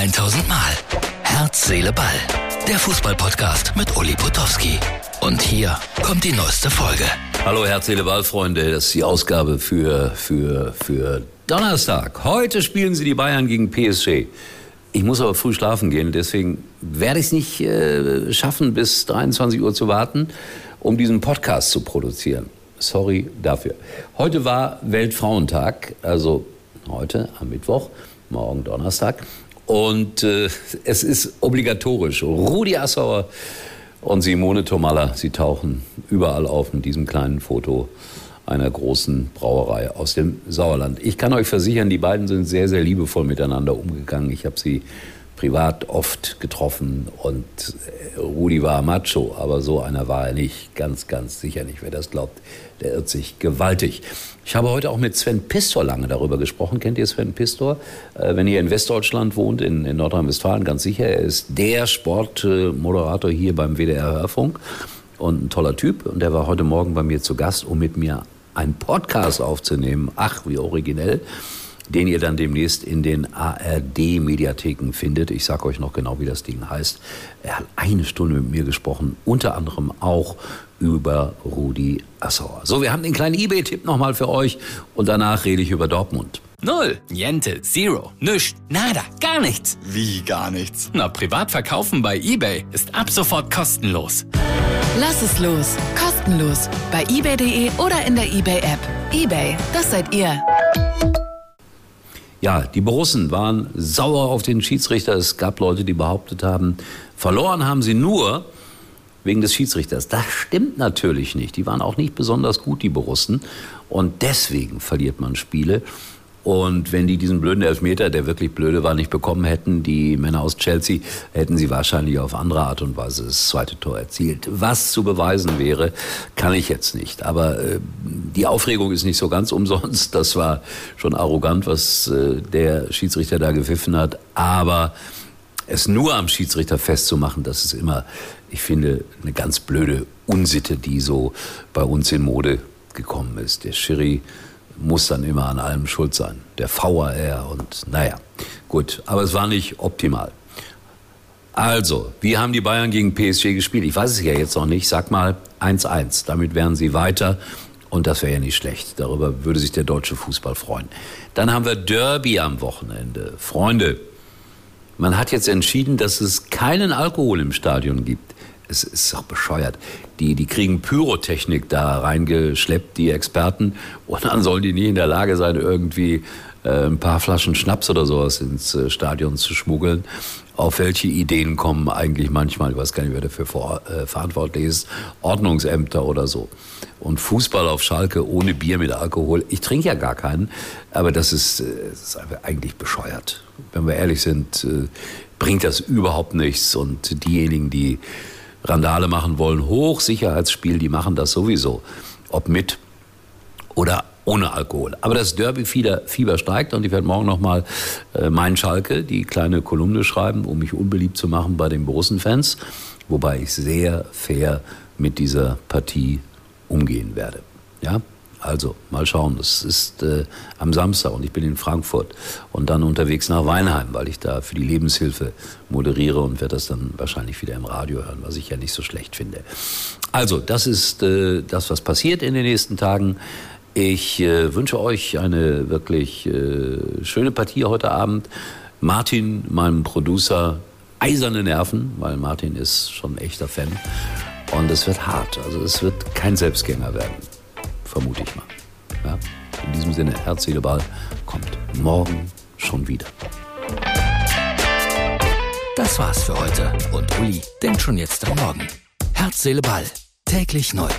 1000 Mal. Herz, Seele, Ball. Der Fußballpodcast mit Uli Potowski. Und hier kommt die neueste Folge. Hallo Herz, Seele, Ball, Freunde. Das ist die Ausgabe für, für, für Donnerstag. Heute spielen sie die Bayern gegen PSG. Ich muss aber früh schlafen gehen, deswegen werde ich es nicht äh, schaffen, bis 23 Uhr zu warten, um diesen Podcast zu produzieren. Sorry dafür. Heute war Weltfrauentag, also heute am Mittwoch, morgen Donnerstag. Und äh, es ist obligatorisch. Rudi Assauer und Simone Tomalla, sie tauchen überall auf mit diesem kleinen Foto einer großen Brauerei aus dem Sauerland. Ich kann euch versichern, die beiden sind sehr, sehr liebevoll miteinander umgegangen. Ich habe sie privat oft getroffen und äh, Rudi war macho, aber so einer war er nicht. Ganz, ganz sicher nicht. Wer das glaubt, der irrt sich gewaltig. Ich habe heute auch mit Sven Pistor lange darüber gesprochen. Kennt ihr Sven Pistor? Äh, wenn ihr in Westdeutschland wohnt, in, in Nordrhein-Westfalen, ganz sicher. Er ist der Sportmoderator hier beim WDR Hörfunk und ein toller Typ. Und er war heute Morgen bei mir zu Gast, um mit mir einen Podcast aufzunehmen. Ach, wie originell den ihr dann demnächst in den ARD-Mediatheken findet. Ich sage euch noch genau, wie das Ding heißt. Er hat eine Stunde mit mir gesprochen, unter anderem auch über Rudi Assauer. So, wir haben den kleinen eBay-Tipp nochmal für euch und danach rede ich über Dortmund. Null, Niente, Zero, Nüscht, Nada, gar nichts. Wie gar nichts? Na, privat verkaufen bei eBay ist ab sofort kostenlos. Lass es los, kostenlos, bei ebay.de oder in der eBay-App. eBay, das seid ihr. Ja, die Borussen waren sauer auf den Schiedsrichter. Es gab Leute, die behauptet haben, verloren haben sie nur wegen des Schiedsrichters. Das stimmt natürlich nicht. Die waren auch nicht besonders gut, die Borussen. Und deswegen verliert man Spiele. Und wenn die diesen blöden Elfmeter, der wirklich blöde war, nicht bekommen hätten, die Männer aus Chelsea, hätten sie wahrscheinlich auf andere Art und Weise das zweite Tor erzielt. Was zu beweisen wäre, kann ich jetzt nicht. Aber äh, die Aufregung ist nicht so ganz umsonst. Das war schon arrogant, was äh, der Schiedsrichter da gepfiffen hat. Aber es nur am Schiedsrichter festzumachen, das ist immer, ich finde, eine ganz blöde Unsitte, die so bei uns in Mode gekommen ist. Der Schiri muss dann immer an allem schuld sein. Der VAR und naja, gut, aber es war nicht optimal. Also, wie haben die Bayern gegen PSG gespielt? Ich weiß es ja jetzt noch nicht. Sag mal 1-1. Damit wären sie weiter. Und das wäre ja nicht schlecht. Darüber würde sich der deutsche Fußball freuen. Dann haben wir Derby am Wochenende. Freunde, man hat jetzt entschieden, dass es keinen Alkohol im Stadion gibt es ist auch bescheuert. Die, die kriegen Pyrotechnik da reingeschleppt, die Experten, und dann sollen die nie in der Lage sein, irgendwie äh, ein paar Flaschen Schnaps oder sowas ins äh, Stadion zu schmuggeln. Auf welche Ideen kommen eigentlich manchmal, ich weiß gar nicht, wer dafür vor, äh, verantwortlich ist, Ordnungsämter oder so. Und Fußball auf Schalke ohne Bier mit Alkohol. Ich trinke ja gar keinen, aber das ist, äh, das ist eigentlich bescheuert. Wenn wir ehrlich sind, äh, bringt das überhaupt nichts. Und diejenigen, die Randale machen wollen, Hochsicherheitsspiel, die machen das sowieso. Ob mit oder ohne Alkohol. Aber das Derby-Fieber steigt und ich werde morgen nochmal äh, mein Schalke, die kleine Kolumne schreiben, um mich unbeliebt zu machen bei den Borussen-Fans. Wobei ich sehr fair mit dieser Partie umgehen werde. Ja? Also, mal schauen. Es ist äh, am Samstag und ich bin in Frankfurt und dann unterwegs nach Weinheim, weil ich da für die Lebenshilfe moderiere und werde das dann wahrscheinlich wieder im Radio hören, was ich ja nicht so schlecht finde. Also, das ist äh, das, was passiert in den nächsten Tagen. Ich äh, wünsche euch eine wirklich äh, schöne Partie heute Abend. Martin, meinem Producer, eiserne Nerven, weil Martin ist schon ein echter Fan. Und es wird hart. Also es wird kein Selbstgänger werden vermute ich mal. Ja? In diesem Sinne, Herz, Seele, Ball kommt morgen schon wieder. Das war's für heute und Uli denkt schon jetzt am Morgen. Herz, Seele, Ball. Täglich neu.